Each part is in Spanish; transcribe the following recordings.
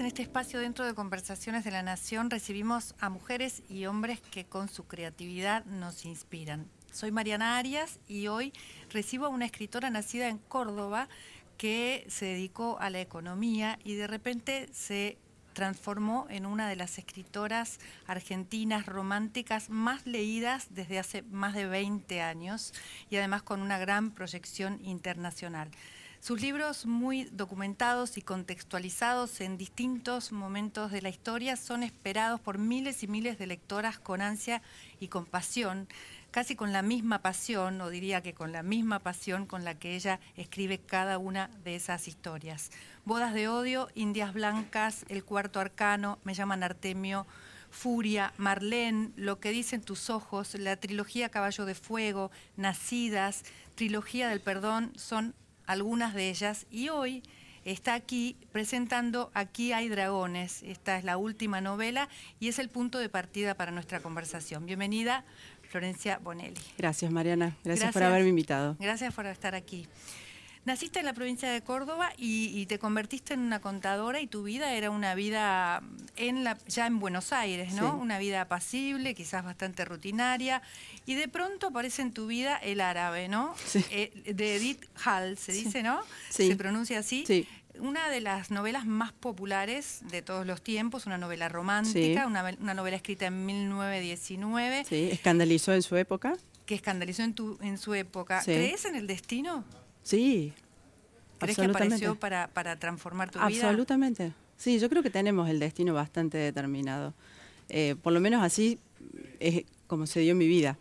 En este espacio dentro de Conversaciones de la Nación, recibimos a mujeres y hombres que con su creatividad nos inspiran. Soy Mariana Arias y hoy recibo a una escritora nacida en Córdoba que se dedicó a la economía y de repente se transformó en una de las escritoras argentinas románticas más leídas desde hace más de 20 años y además con una gran proyección internacional. Sus libros muy documentados y contextualizados en distintos momentos de la historia son esperados por miles y miles de lectoras con ansia y con pasión, casi con la misma pasión, o diría que con la misma pasión con la que ella escribe cada una de esas historias. Bodas de odio, Indias Blancas, El Cuarto Arcano, Me llaman Artemio, Furia, Marlene, Lo que dicen tus ojos, la trilogía Caballo de Fuego, Nacidas, Trilogía del Perdón, son algunas de ellas y hoy está aquí presentando Aquí hay dragones. Esta es la última novela y es el punto de partida para nuestra conversación. Bienvenida, Florencia Bonelli. Gracias, Mariana. Gracias, por haberme invitado. Gracias por estar aquí. Naciste en la provincia de Córdoba y, te convertiste en una contadora y tu vida era una vida en la, ya en Buenos Aires, ¿no? Una vida apacible, quizás bastante rutinaria. Y de pronto aparece en tu vida el árabe, ¿no? Sí. Eh, de Edith Hall, se dice, ¿no? Sí. Se pronuncia así. Sí. Una de las novelas más populares de todos los tiempos, una novela romántica, una, una, novela escrita en 1919. Sí, escandalizó en su época. Que escandalizó en, tu, en su época. ¿Crees en el destino? Sí. ¿Crees que apareció para, para transformar tu vida? Absolutamente. Sí, yo creo que tenemos el destino bastante determinado. Eh, por lo menos así es como se dio mi vida.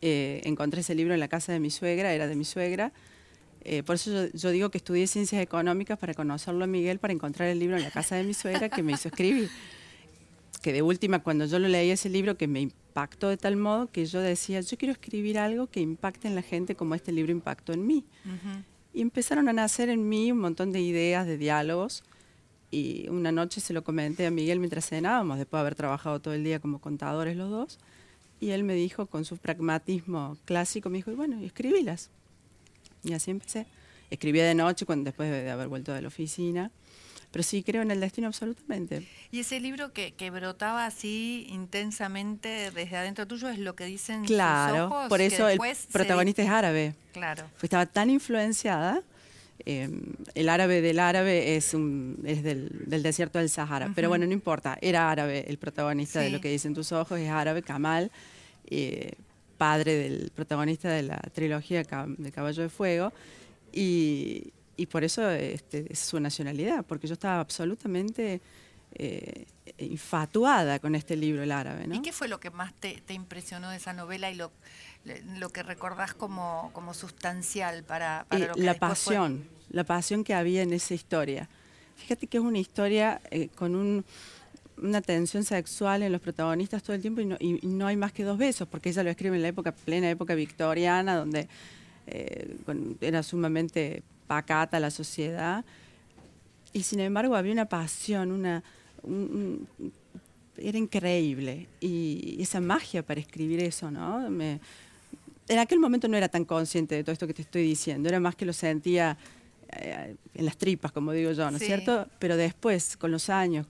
Eh, encontré ese libro en la casa de mi suegra, era de mi suegra. Eh, por eso yo, yo, digo que estudié ciencias económicas para conocerlo a Miguel, para encontrar el libro en la casa de mi suegra que me hizo escribir. Que de última, cuando yo lo leí ese libro, que me impactó de tal modo que yo decía, yo quiero escribir algo que impacte en la gente como este libro impactó en mí. Uh -huh. Y empezaron a nacer en mí un montón de ideas, de diálogos. Y una noche se lo comenté a Miguel mientras cenábamos, después de haber trabajado todo el día como contadores los dos. Y él me dijo, con su pragmatismo clásico, me dijo, bueno, escribílas. Y así empecé. Escribía de noche, cuando, después de haber vuelto de la oficina. Pero sí creo en el destino absolutamente. Y ese libro que, que brotaba así intensamente desde adentro tuyo es lo que dicen claro, sus ojos. por eso el protagonista se... es árabe. Claro. Estaba tan influenciada. Eh, el árabe del árabe es, un, es del, del desierto del Sahara. Uh -huh. Pero bueno, no importa. Era árabe el protagonista sí. de lo que dicen tus ojos. Es árabe, Kamal, eh, padre del protagonista de la trilogía de Caballo de Fuego. Y, y por eso este, es su nacionalidad, porque yo estaba absolutamente eh, infatuada con este libro, el árabe. ¿no? ¿Y qué fue lo que más te, te impresionó de esa novela y lo, lo que recordás como, como sustancial para, para lo que La pasión, fue? la pasión que había en esa historia. Fíjate que es una historia eh, con un, una tensión sexual en los protagonistas todo el tiempo y no, y no, hay más que dos besos, porque ella lo escribe en la época, plena época victoriana, donde eh, con, era sumamente pacata la sociedad. Y sin embargo había una pasión, una, un, un, era increíble. Y esa magia para escribir eso, ¿no? Me, en aquel momento no era tan consciente de todo esto que te estoy diciendo, era más que lo sentía eh, en las tripas, como digo yo, ¿no es sí. cierto? Pero después, con los años,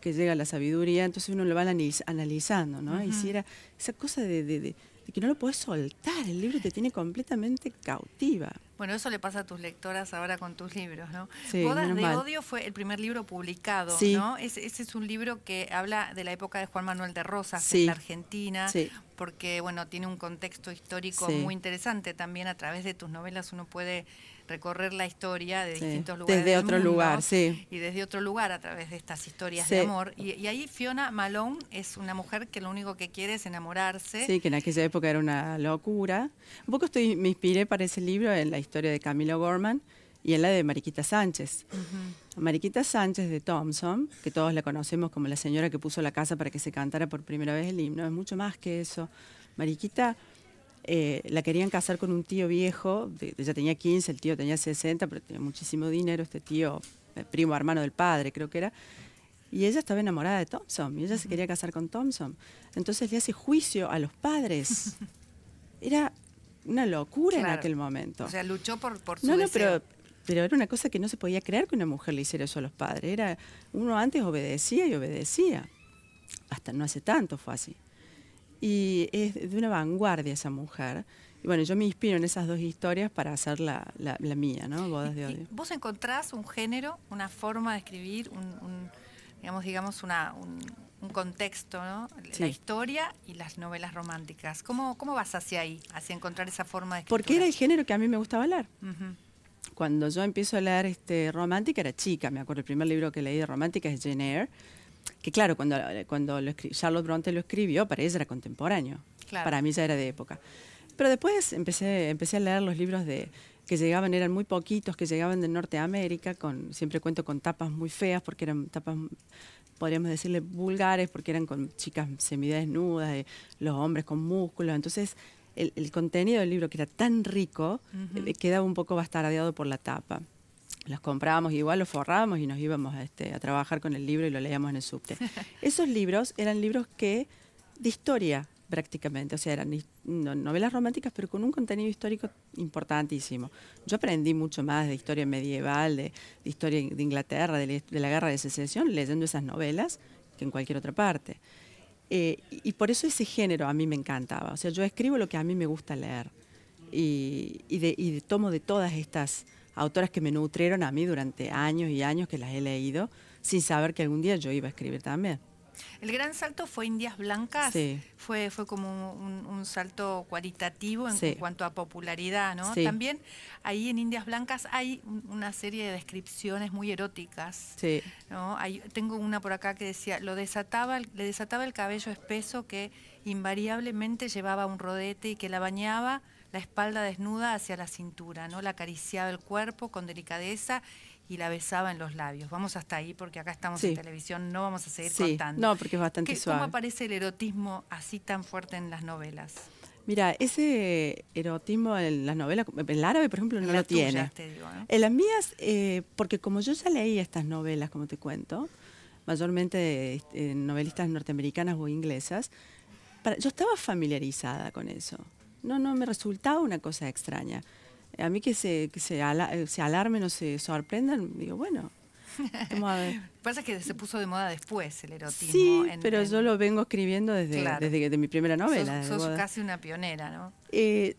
que llega la sabiduría, entonces uno lo va analizando, ¿no? Uh -huh. Y si era esa cosa de, de, de de que no lo puedes soltar, el libro te tiene completamente cautiva. Bueno, eso le pasa a tus lectoras ahora con tus libros, ¿no? Sí, Bodas de. Odio fue el primer libro publicado, sí. ¿no? Ese, ese, es un libro que habla de la época de Juan Manuel de Rosas sí. en la Argentina, porque, bueno, tiene un contexto histórico muy interesante. También a través de tus novelas uno puede recorrer la historia de distintos lugares. Desde del otro mundo, lugar, sí. Y desde otro lugar a través de estas historias sí. de amor. Y, y, ahí Fiona Malone es una mujer que lo único que quiere es enamorarse. Sí, que en aquella época era una locura. Un poco estoy, me inspiré para ese libro en la historia de Camilo Gorman y en la de Mariquita Sánchez. Uh -huh. Mariquita Sánchez de Thompson, que todos la conocemos como la señora que puso la casa para que se cantara por primera vez el himno, es mucho más que eso. Mariquita eh, la querían casar con un tío viejo, ella tenía 15, el tío tenía 60, pero tenía muchísimo dinero, este tío, el primo hermano del padre creo que era, y ella estaba enamorada de Thompson, y ella se quería casar con Thompson. Entonces le hace juicio a los padres. Era una locura en aquel momento. O sea, luchó por, por su No, no, pero, pero era una cosa que no se podía creer que una mujer le hiciera eso a los padres. Era, uno antes obedecía y obedecía. Hasta no hace tanto fue así. Y es de una vanguardia esa mujer. Y bueno, yo me inspiro en esas dos historias para hacer la, la, mía, ¿no? Bodas de odio. ¿Vos encontrás un género, una forma de escribir, un, digamos, digamos una, un, contexto, ¿no? La historia y las novelas románticas. ¿Cómo, ¿Cómo vas hacia ahí, hacia encontrar esa forma de escritura? Porque era el género que a mí me gustaba leer. Cuando yo empiezo a leer este, romántica era chica, me acuerdo, el primer libro que leí de romántica es Jane Eyre que claro, cuando, cuando Charlotte Bronte lo escribió, para ella era contemporáneo. Para mí ya era de época. Pero después empecé, empecé a leer los libros de que llegaban, eran muy poquitos, que llegaban de Norteamérica, con, siempre cuento con tapas muy feas, porque eran tapas, podríamos decirle, vulgares, porque eran con chicas semidesnudas, de los hombres con músculos. Entonces, el, contenido del libro, que era tan rico, eh, quedaba un poco bastardeado por la tapa los comprábamos igual, los forrábamos y nos íbamos este, a trabajar con el libro y lo leíamos en el subte. Esos libros eran libros que de historia prácticamente, o sea, eran novelas románticas pero con un contenido histórico importantísimo. Yo aprendí mucho más de historia medieval, de, historia de Inglaterra, de, la guerra de secesión, leyendo esas novelas que en cualquier otra parte. Eh, y por eso ese género a mí me encantaba. O sea, yo escribo lo que a mí me gusta leer y, y tomo de todas estas autoras que me nutrieron a mí durante años y años que las he leído, sin saber que algún día yo iba a escribir también. El gran salto fue Indias Blancas, sí. fue, fue como un, salto cualitativo en, cuanto a popularidad, ¿no? También ahí en Indias Blancas hay una serie de descripciones muy eróticas. Sí. ¿no? tengo una por acá que decía, lo desataba, le desataba el cabello espeso que invariablemente llevaba un rodete y que la bañaba la espalda desnuda hacia la cintura, ¿no? La acariciaba el cuerpo con delicadeza y la besaba en los labios. Vamos hasta ahí porque acá estamos en televisión, no vamos a seguir sí. contando. No, porque es bastante suave. ¿Cómo aparece el erotismo así tan fuerte en las novelas? Mira, ese erotismo en las novelas, el árabe, por ejemplo, no lo tiene. En las mías, eh, porque como yo ya leí estas novelas, como te cuento, mayormente este, novelistas norteamericanas o inglesas, yo estaba familiarizada con eso no, no me resultaba una cosa extraña. A mí que se, que se, se alarmen o se sorprendan, digo, bueno, a ver. Pasa que se puso de moda después el erotismo. Sí, pero yo lo vengo escribiendo desde, desde mi primera novela. Sos, casi una pionera, ¿no? Eh,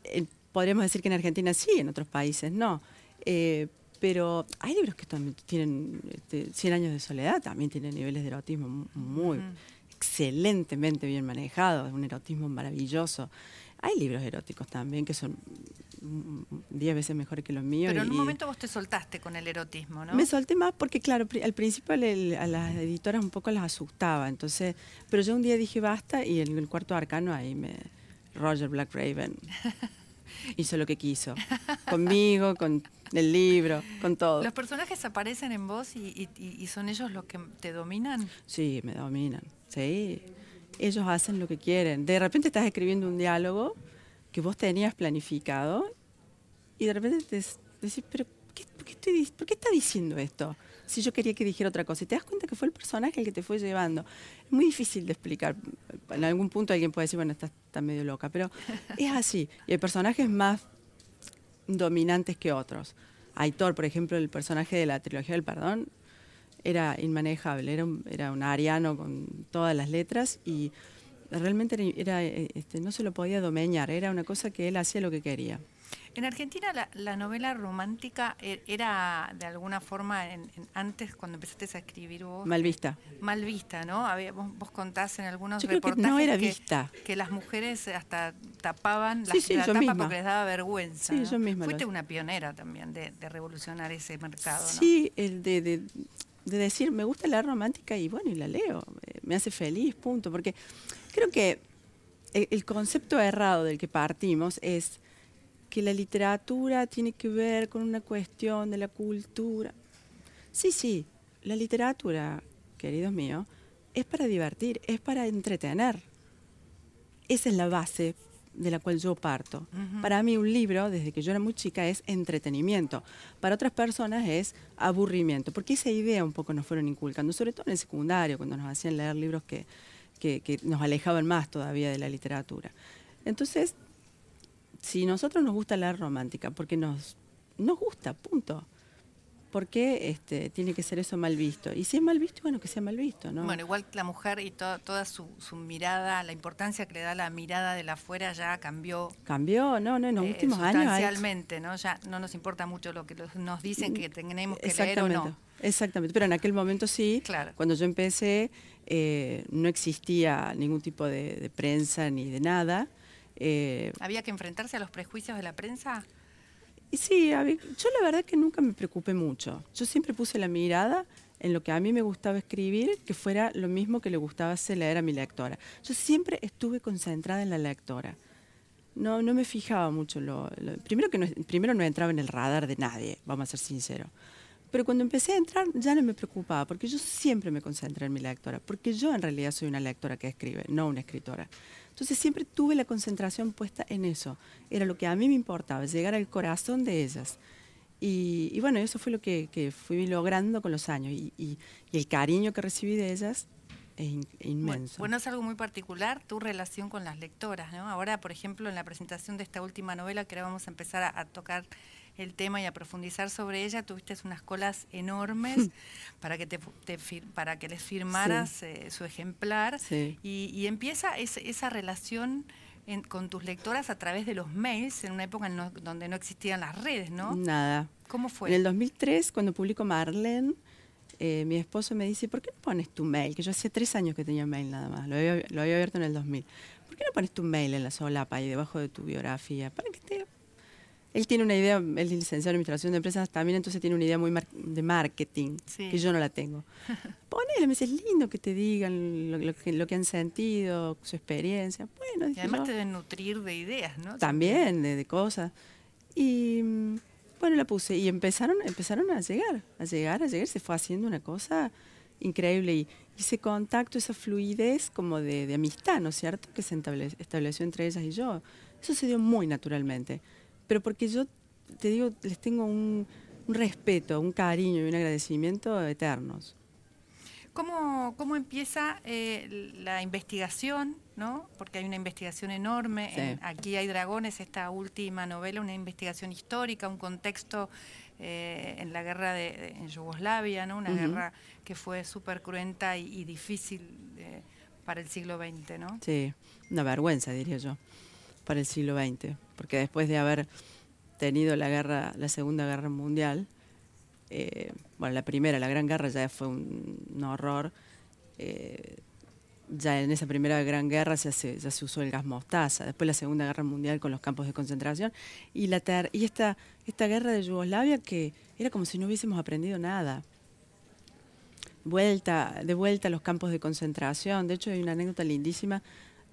podríamos decir que en Argentina sí, en otros países no. Eh, pero hay libros que también tienen este, 100 años de soledad, también tienen niveles de erotismo muy excelentemente bien manejados, un erotismo maravilloso. Hay libros eróticos también que son diez veces mejores que los míos. Pero en un momento vos te soltaste con el erotismo, ¿no? Me solté más porque, claro, al principio a las editoras un poco las asustaba. Entonces, pero yo un día dije basta y en el cuarto arcano ahí me. Roger Black Raven hizo lo que quiso. Conmigo, con el libro, con todo. ¿Los personajes aparecen en vos y, y son ellos los que te dominan? Sí, me dominan. Sí ellos hacen lo que quieren. De repente estás escribiendo un diálogo que vos tenías planificado y de repente te decís, pero por, qué está diciendo esto? Si yo quería que dijera otra cosa. Y te das cuenta que fue el personaje el que te fue llevando. Es muy difícil de explicar. En algún punto alguien puede decir, bueno, estás está medio loca, pero es así. Y hay personajes más dominantes que otros. Aitor, por ejemplo, el personaje de la trilogía del perdón, era inmanejable, era un, era un ariano con todas las letras y realmente era, este, no se lo podía domeñar, era una cosa que él hacía lo que quería. En Argentina la, novela romántica e, era de alguna forma, en, antes cuando empezaste a escribir vos... Mal vista. mal vista, ¿no? vos, contás en algunos Yo reportajes que, no era vista. que las mujeres hasta tapaban la, tapa porque les daba vergüenza. Sí, yo misma Fuiste una pionera también de, revolucionar ese mercado, ¿no? Sí, el de de decir, me gusta la romántica y bueno, y la leo, eh, me hace feliz, punto. Porque creo que el, concepto errado del que partimos es que la literatura tiene que ver con una cuestión de la cultura. Sí, sí, la literatura, queridos míos, es para divertir, es para entretener. Esa es la base de la cual yo parto. Para mí un libro, desde que yo era muy chica, es entretenimiento. Para otras personas es aburrimiento, porque esa idea un poco nos fueron inculcando, sobre todo en el secundario, cuando nos hacían leer libros que, que, nos alejaban más todavía de la literatura. Entonces, si nosotros nos gusta leer romántica, porque nos, nos gusta, punto. ¿Por qué este, tiene que ser eso mal visto? Y si es mal visto, bueno, que sea mal visto, ¿no? Bueno, igual la mujer y toda su, mirada, la importancia que le da la mirada de la afuera ya cambió. Cambió, no, no, en los eh, últimos años. Sustancialmente, ¿no? Ya no nos importa mucho lo que nos dicen que tenemos que leer o no. Exactamente, pero en aquel momento sí, claro. cuando yo empecé eh, no existía ningún tipo de, prensa ni de nada. Eh, ¿Había que enfrentarse a los prejuicios de la prensa? Y sí, yo la verdad que nunca me preocupé mucho. Yo siempre puse la mirada en lo que a mí me gustaba escribir, que fuera lo mismo que le gustaba hacer leer a mi lectora. Yo siempre estuve concentrada en la lectora. No, no me fijaba mucho. Lo, primero que no, primero no entraba en el radar de nadie, vamos a ser sinceros. Pero cuando empecé a entrar ya no me preocupaba, porque yo siempre me concentré en mi lectora, porque yo en realidad soy una lectora que escribe, no una escritora. Entonces siempre tuve la concentración puesta en eso. Era lo que a mí me importaba, llegar al corazón de ellas. Y, bueno, eso fue lo que, fui logrando con los años. Y, el cariño que recibí de ellas es inmenso. Bueno, es algo muy particular tu relación con las lectoras. ¿no? Ahora, por ejemplo, en la presentación de esta última novela, que ahora vamos a empezar a tocar el tema y a profundizar sobre ella, tuviste unas colas enormes para que te, para que les firmaras eh, su ejemplar y, empieza esa relación con tus lectoras a través de los mails en una época donde no existían las redes, ¿no? Nada. ¿Cómo fue? En el 2003, cuando publico Marlene, eh, mi esposo me dice, ¿por qué no pones tu mail? Que yo hacía tres años que tenía mail nada más, lo había, lo había abierto en el 2000. ¿Por qué no pones tu mail en la solapa y debajo de tu biografía? Para que te él tiene una idea, él es licenciado en administración de empresas también, entonces tiene una idea muy de marketing, que yo no la tengo. Ponele, me dice, es lindo que te digan lo, que, lo que han sentido, su experiencia. Bueno, y además te deben nutrir de ideas, ¿no? También, de, cosas. Y bueno, la puse y empezaron, empezaron a llegar, a llegar, a llegar, se fue haciendo una cosa increíble y, ese contacto, esa fluidez como de, amistad, ¿no es cierto?, que se estableció entre ellas y yo. Eso se dio muy naturalmente pero porque yo, te digo, les tengo un, respeto, un cariño y un agradecimiento eternos. ¿Cómo, cómo empieza eh, la investigación? ¿no? Porque hay una investigación enorme. Aquí hay dragones, esta última novela, una investigación histórica, un contexto eh, en la guerra de, en Yugoslavia, ¿no? Una guerra que fue súper cruenta y, difícil eh, para el siglo XX, ¿no? Sí, una vergüenza, diría yo para el siglo XX, porque después de haber tenido la guerra, la Segunda Guerra Mundial, eh, bueno, la primera, la Gran Guerra ya fue un, horror. Eh, ya en esa primera Gran Guerra se, ya se usó el gas mostaza, después la Segunda Guerra Mundial con los campos de concentración y esta, esta guerra de Yugoslavia que era como si no hubiésemos aprendido nada. Vuelta, de vuelta a los campos de concentración. De hecho, hay una anécdota lindísima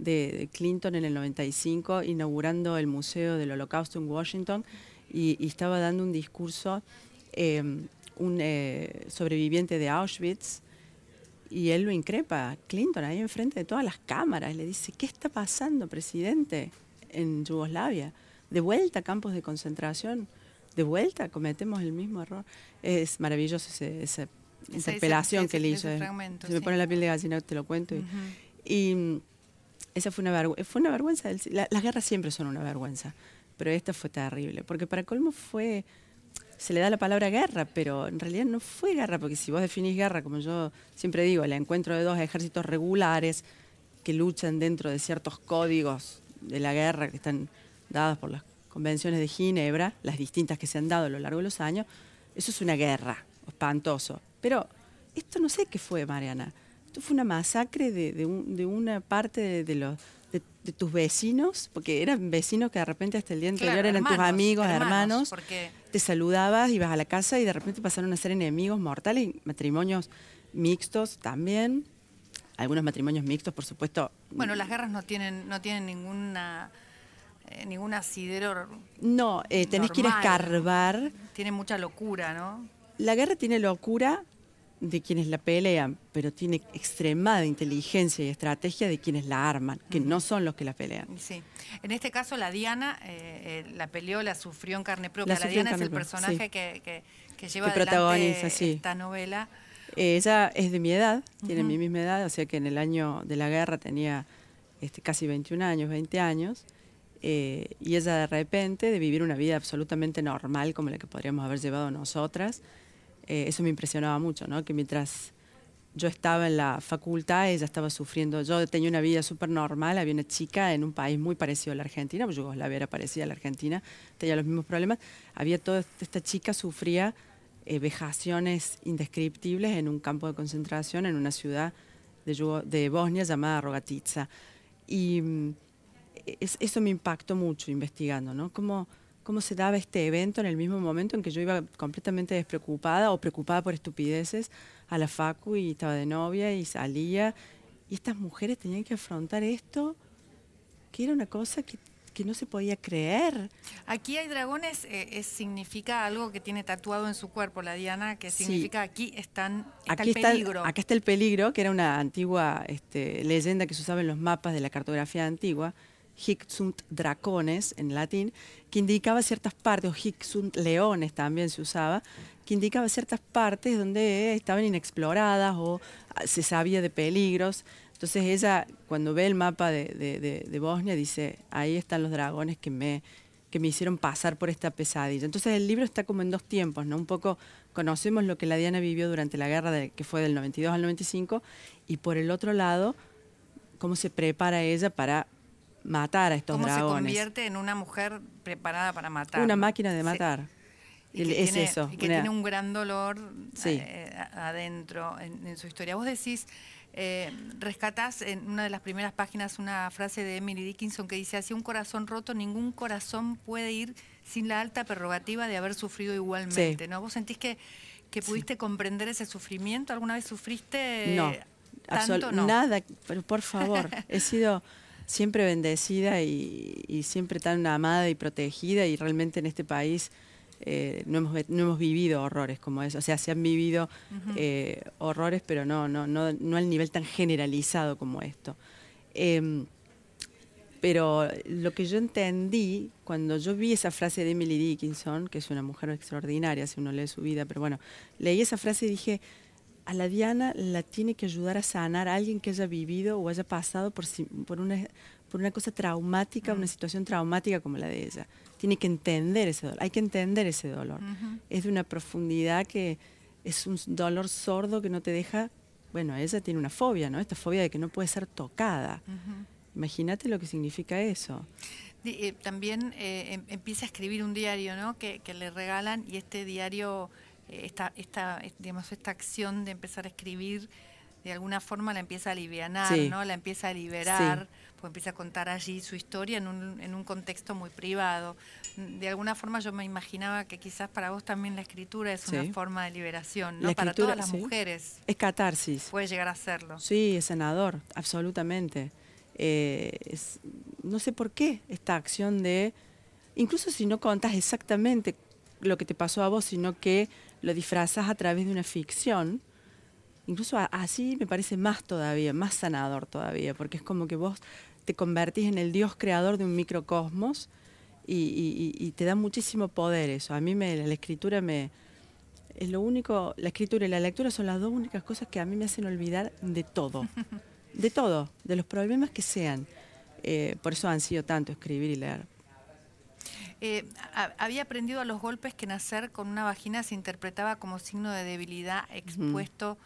de, Clinton en el 95 inaugurando el Museo del Holocausto en Washington y, estaba dando un discurso, em, un eh, sobreviviente de Auschwitz, y él lo increpa, Clinton, ahí enfrente de todas las cámaras, le dice, ¿qué está pasando, presidente, en Yugoslavia? De vuelta a campos de concentración, de vuelta cometemos el mismo error. Es maravilloso esa interpelación que él hizo. Se me pone la piel de gallina, te lo cuento. y esa fue una, fue una vergüenza. las guerras siempre son una vergüenza, pero esta fue terrible, porque para colmo fue, se le da la palabra guerra, pero en realidad no fue guerra, porque si vos definís guerra, como yo siempre digo, el encuentro de dos ejércitos regulares que luchan dentro de ciertos códigos de la guerra que están dados por las convenciones de Ginebra, las distintas que se han dado a lo largo de los años, eso es una guerra, espantoso. Pero esto no sé qué fue, Mariana. Esto fue una masacre de, una parte de, los de, tus vecinos, porque eran vecinos que de repente hasta el día anterior eran tus amigos, hermanos, te saludabas, ibas a la casa y de repente pasaron a ser enemigos mortales, matrimonios mixtos también, algunos matrimonios mixtos, por supuesto. Bueno, las guerras no tienen, no tienen ninguna eh, ningún asidero. No, eh, tenés que ir a escarbar. Tiene mucha locura, ¿no? La guerra tiene locura, de quienes la pelean, pero tiene extremada inteligencia y estrategia de quienes la arman, que no son los que la pelean. Sí. En este caso, la Diana eh, eh, la peleó, la sufrió en carne propia. La, Diana es el personaje que, que, lleva protagoniza, esta novela. ella es de mi edad, tiene mi misma edad, o sea que en el año de la guerra tenía este, casi 21 años, 20 años. Eh, y ella de repente, de vivir una vida absolutamente normal como la que podríamos haber llevado nosotras, eh, eso me impresionaba mucho, ¿no? Que mientras yo estaba en la facultad, ella estaba sufriendo. Yo tenía una vida súper normal, había una chica en un país muy parecido a la Argentina, pues Yugoslavia era parecida a la Argentina, tenía los mismos problemas. Había toda esta chica sufría eh, vejaciones indescriptibles en un campo de concentración en una ciudad de, Bosnia llamada Rogatica. Y mm, eso me impactó mucho investigando, ¿no? Cómo, cómo se daba este evento en el mismo momento en que yo iba completamente despreocupada o preocupada por estupideces a la facu y estaba de novia y salía. Y estas mujeres tenían que afrontar esto, que era una cosa que, no se podía creer. Aquí hay dragones, eh, significa algo que tiene tatuado en su cuerpo la Diana, que significa aquí están, está aquí el peligro. acá está el peligro, que era una antigua este, leyenda que se usaba en los mapas de la cartografía antigua, hic sunt dracones en latín, que indicaba ciertas partes, o hic sunt leones también se usaba, que indicaba ciertas partes donde estaban inexploradas o se sabía de peligros. Entonces ella, cuando ve el mapa de, Bosnia, dice, ahí están los dragones que me, que me hicieron pasar por esta pesadilla. Entonces el libro está como en dos tiempos, ¿no? Un poco conocemos lo que la Diana vivió durante la guerra, que fue del 92 al 95, y por el otro lado, cómo se prepara ella para matar a estos dragones. ¿Cómo se convierte en una mujer preparada para matar? Una máquina de matar. es eso. Y que tiene un gran dolor eh, adentro en, su historia. Vos decís, eh, rescatás en una de las primeras páginas una frase de Emily Dickinson que dice, hacia un corazón roto ningún corazón puede ir sin la alta prerrogativa de haber sufrido igualmente. ¿no? ¿Vos sentís que, que pudiste comprender ese sufrimiento? ¿Alguna vez sufriste? No, tanto? no. nada, pero por favor, he sido siempre bendecida y, siempre tan amada y protegida y realmente en este país eh, no, hemos, no hemos vivido horrores como eso. O sea, se han vivido eh, horrores, pero no, no, no, no al nivel tan generalizado como esto. Em, pero lo que yo entendí cuando yo vi esa frase de Emily Dickinson, que es una mujer extraordinaria si uno lee su vida, pero bueno, leí esa frase y dije, a la Diana la tiene que ayudar a sanar a alguien que haya vivido o haya pasado por, por, una, por una cosa traumática, una situación traumática como la de ella. Tiene que entender ese dolor, hay que entender ese dolor. Es de una profundidad que es un dolor sordo que no te deja, bueno, ella tiene una fobia, ¿no? Esta fobia de que no puede ser tocada. Imagínate lo que significa eso. Eh, también eh, em, empieza a escribir un diario, ¿no? Que, que le regalan y este diario esta, esta, digamos, esta acción de empezar a escribir de alguna forma la empieza a aliviar, ¿no? La empieza a liberar, porque empieza a contar allí su historia en un, en un contexto muy privado. De alguna forma yo me imaginaba que quizás para vos también la escritura es una forma de liberación, ¿no? para todas las mujeres. Es catarsis. Puede llegar a serlo. Sí, es sanador, absolutamente. Eh, no sé por qué esta acción de, incluso si no contas exactamente lo que te pasó a vos, sino que lo disfrazas a través de una ficción, incluso así me parece más todavía, más sanador todavía, porque es como que vos te convertís en el Dios creador de un microcosmos y, te da muchísimo poder eso. A mí me, la escritura me... Es lo único, la escritura y la lectura son las dos únicas cosas que a mí me hacen olvidar de todo, de todo, de los problemas que sean. Eh, por eso han sido tanto escribir y leer. Eh, había aprendido a los golpes que nacer con una vagina se interpretaba como signo de debilidad expuesto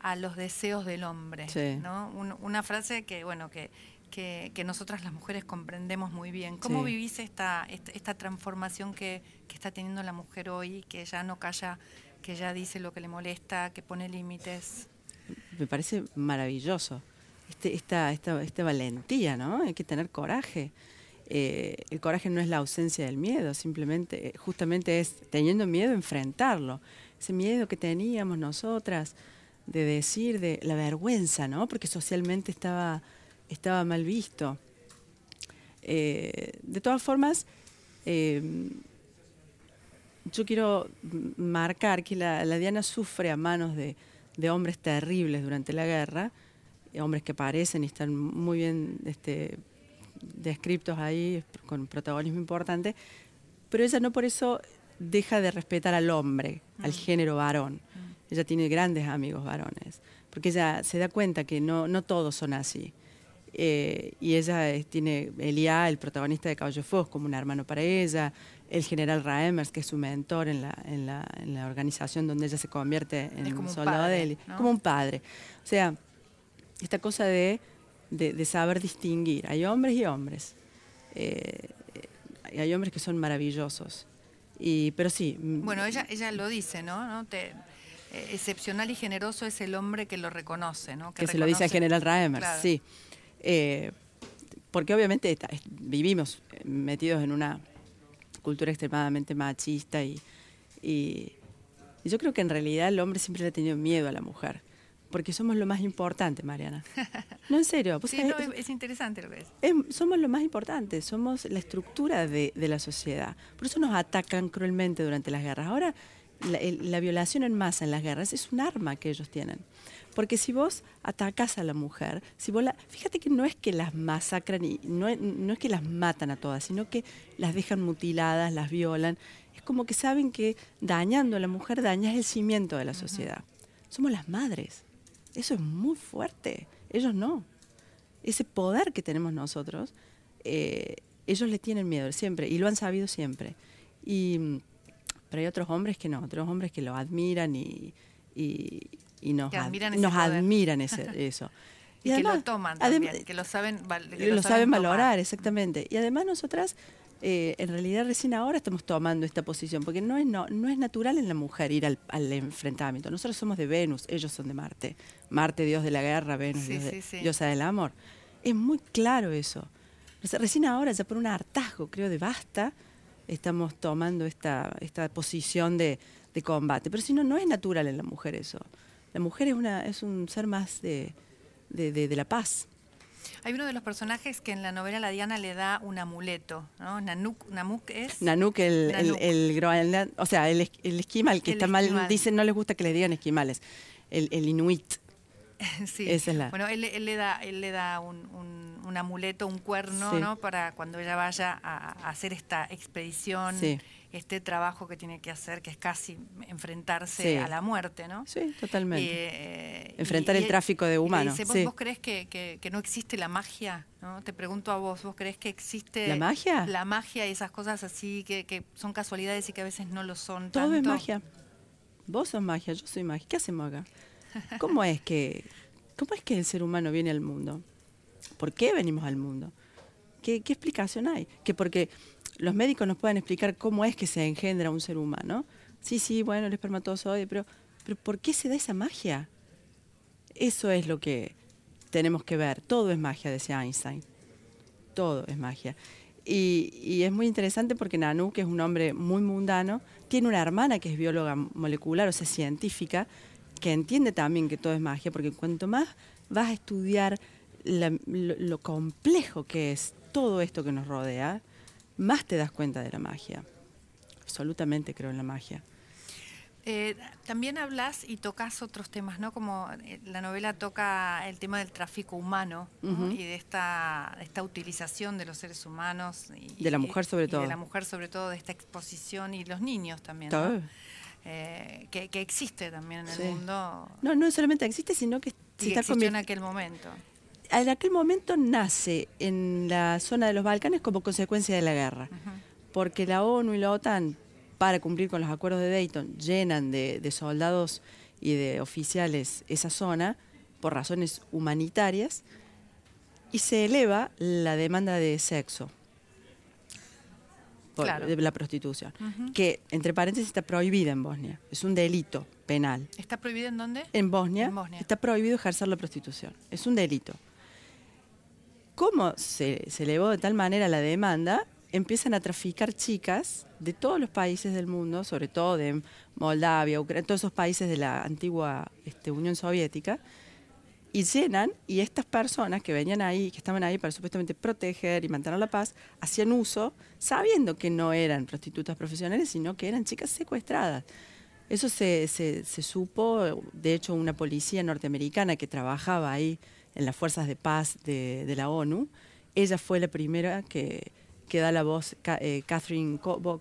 a los deseos del hombre. ¿no? una frase que, bueno, que, que, nosotras las mujeres comprendemos muy bien. ¿Cómo vivís esta, esta, transformación que, que, está teniendo la mujer hoy, que ya no calla, que ya dice lo que le molesta, que pone límites? Me parece maravilloso. Este, esta, esta, esta valentía, ¿no? Hay que tener coraje. Eh, el coraje no es la ausencia del miedo, simplemente, eh, justamente es teniendo miedo enfrentarlo. Ese miedo que teníamos nosotras de decir, de la vergüenza, ¿no? Porque socialmente estaba, estaba mal visto. Eh, de todas formas, yo quiero marcar que la, Diana sufre a manos de, hombres terribles durante la guerra, hombres que aparecen y están muy bien este, descriptos ahí, con protagonismo importante, pero ella no por eso deja de respetar al hombre, al mm. género varón. Mm. Ella tiene grandes amigos varones, porque ella se da cuenta que no, no todos son así. Eh, y ella tiene Elia, el protagonista de Caballo Fos, como un hermano para ella, el general Raemers, que es su mentor en la, en la, en la organización donde ella se convierte en soldado de él, como un padre. O sea, esta cosa de, de, saber distinguir. Hay hombres y hombres. Eh, hay hombres que son maravillosos. Y, pero sí. Mm, bueno, ella, ella lo dice, ¿no? ¿No? Te, eh, excepcional y generoso es el hombre que lo reconoce, ¿no? Que, se lo dice al general Raemers, sí. Eh, porque obviamente vivimos metidos en una cultura extremadamente machista y, y, yo creo que en realidad el hombre siempre le ha tenido miedo a la mujer. Porque somos lo más importante, Mariana. No, en serio. Sí, no, es, interesante lo que es. Somos lo más importante, somos la estructura de, de, la sociedad. Por eso nos atacan cruelmente durante las guerras. Ahora, la, la, violación en masa en las guerras es un arma que ellos tienen. Porque si vos atacas a la mujer, si vos la, fíjate que no es que las masacran y no, es que las matan a todas, sino que las dejan mutiladas, las violan. Es como que saben que dañando a la mujer dañas el cimiento de la sociedad. Somos las madres. Eso es muy fuerte. Ellos no. Ese poder que tenemos nosotros, eh, ellos le tienen miedo siempre y lo han sabido siempre. Y, pero hay otros hombres que no, otros hombres que lo admiran y, y nos, admiran, nos admiran eso. Y, que lo toman también, que lo saben, lo, saben, valorar, exactamente. Y además nosotras, eh, en realidad recién ahora estamos tomando esta posición, porque no es, no, no es natural en la mujer ir al, enfrentamiento. Nosotros somos de Venus, ellos son de Marte. Marte, dios de la guerra, Venus, diosa del amor. Es muy claro eso. Recién ahora, ya por un hartazgo, creo, de basta, estamos tomando esta, esta posición de, de combate. Pero si no, no es natural en la mujer eso. La mujer es, una, es un ser más de, de, la paz. Hay uno de los personajes que en la novela La Diana le da un amuleto, ¿no? Nanuk, Namuk es. Nanuk, el, el, o sea, el, el esquimal, que está mal, dicen no les gusta que le digan esquimales, el, inuit. sí. Esa es la... Bueno, él, le da, él le da un, un, amuleto, un cuerno, ¿no? Para cuando ella vaya a, hacer esta expedición. Sí este trabajo que tiene que hacer, que es casi enfrentarse a la muerte, ¿no? Sí, totalmente. Eh, Enfrentar el tráfico de humanos. ¿vos, crees que, no existe la magia? ¿no? Te pregunto a vos, ¿vos crees que existe... ¿La magia? La magia y esas cosas así que, son casualidades y que a veces no lo son Todo es magia. Vos sos magia, yo soy magia. ¿Qué hacemos acá? ¿Cómo es que, cómo es que el ser humano viene al mundo? ¿Por qué venimos al mundo? ¿Qué, explicación hay? Que porque los médicos nos pueden explicar cómo es que se engendra un ser humano. Sí, sí, bueno, el espermatozoide, pero, pero ¿por qué se da esa magia? Eso es lo que tenemos que ver. Todo es magia, decía Einstein. Todo es magia. Y, es muy interesante porque Nanu, que es un hombre muy mundano, tiene una hermana que es bióloga molecular, o sea, científica, que entiende también que todo es magia, porque cuanto más vas a estudiar lo complejo que es todo esto que nos rodea, más te das cuenta de la magia. Absolutamente creo en la magia. Eh, también hablas y tocas otros temas, ¿no? Como eh, la novela toca el tema del tráfico humano y de esta, esta utilización de los seres humanos. Y, de la mujer sobre todo. de la mujer sobre todo, de esta exposición y los niños también. Eh, que, existe también en el mundo. No, no solamente existe, sino que se está en aquel momento en aquel momento nace en la zona de los Balcanes como consecuencia de la guerra, porque la ONU y la OTAN, para cumplir con los acuerdos de Dayton, llenan de, soldados y de oficiales esa zona por razones humanitarias y se eleva la demanda de sexo. de la prostitución, que entre paréntesis está prohibida en Bosnia, es un delito penal. ¿Está prohibida en dónde? En Bosnia, en Bosnia. está prohibido ejercer la prostitución, es un delito cómo se, elevó de tal manera la demanda, empiezan a traficar chicas de todos los países del mundo, sobre todo de Moldavia, Ucrania, todos esos países de la antigua este, Unión Soviética, y llenan, y estas personas que venían ahí, que estaban ahí para supuestamente proteger y mantener la paz, hacían uso, sabiendo que no eran prostitutas profesionales, sino que eran chicas secuestradas. Eso se, se, supo, de hecho, una policía norteamericana que trabajaba ahí en las fuerzas de paz de, de la ONU, ella fue la primera que, que da la voz, eh, Catherine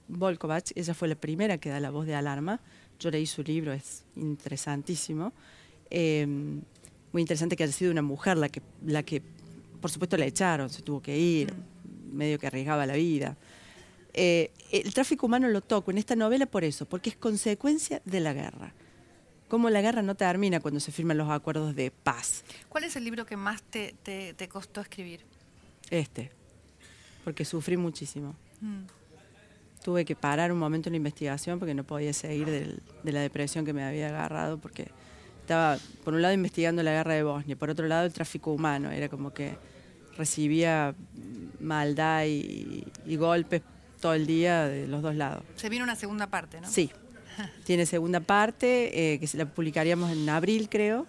Volkovach, ella fue la primera que da la voz de alarma. Yo leí su libro, es interesantísimo. Em, muy interesante que haya sido una mujer la que, la que, por supuesto, la echaron, se tuvo que ir, mm. medio que arriesgaba la vida. Eh, el tráfico humano lo toco en esta novela por eso, porque es consecuencia de la guerra. Cómo la guerra no termina cuando se firman los acuerdos de paz. ¿Cuál es el libro que más te, costó escribir? Este, porque sufrí muchísimo. Mm. Tuve que parar un momento en la investigación porque no podía seguir de la depresión que me había agarrado, porque estaba, por un lado, investigando la guerra de Bosnia, por otro lado, el tráfico humano. Era como que recibía maldad y golpes todo el día de los dos lados. Se viene una segunda parte, ¿no? Sí, tiene segunda parte, eh, que la publicaríamos en abril, creo,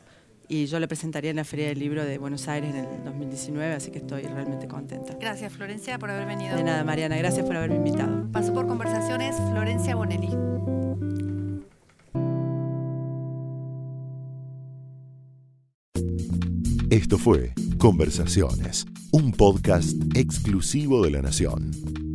y yo la presentaría en la Feria del Libro de Buenos Aires en el 2019, así que estoy realmente contenta. Gracias, Florencia, por haber venido. De nada, Mariana, gracias por haberme invitado. Paso por conversaciones, Florencia Bonelli. Esto fue Conversaciones, un podcast exclusivo de la Nación.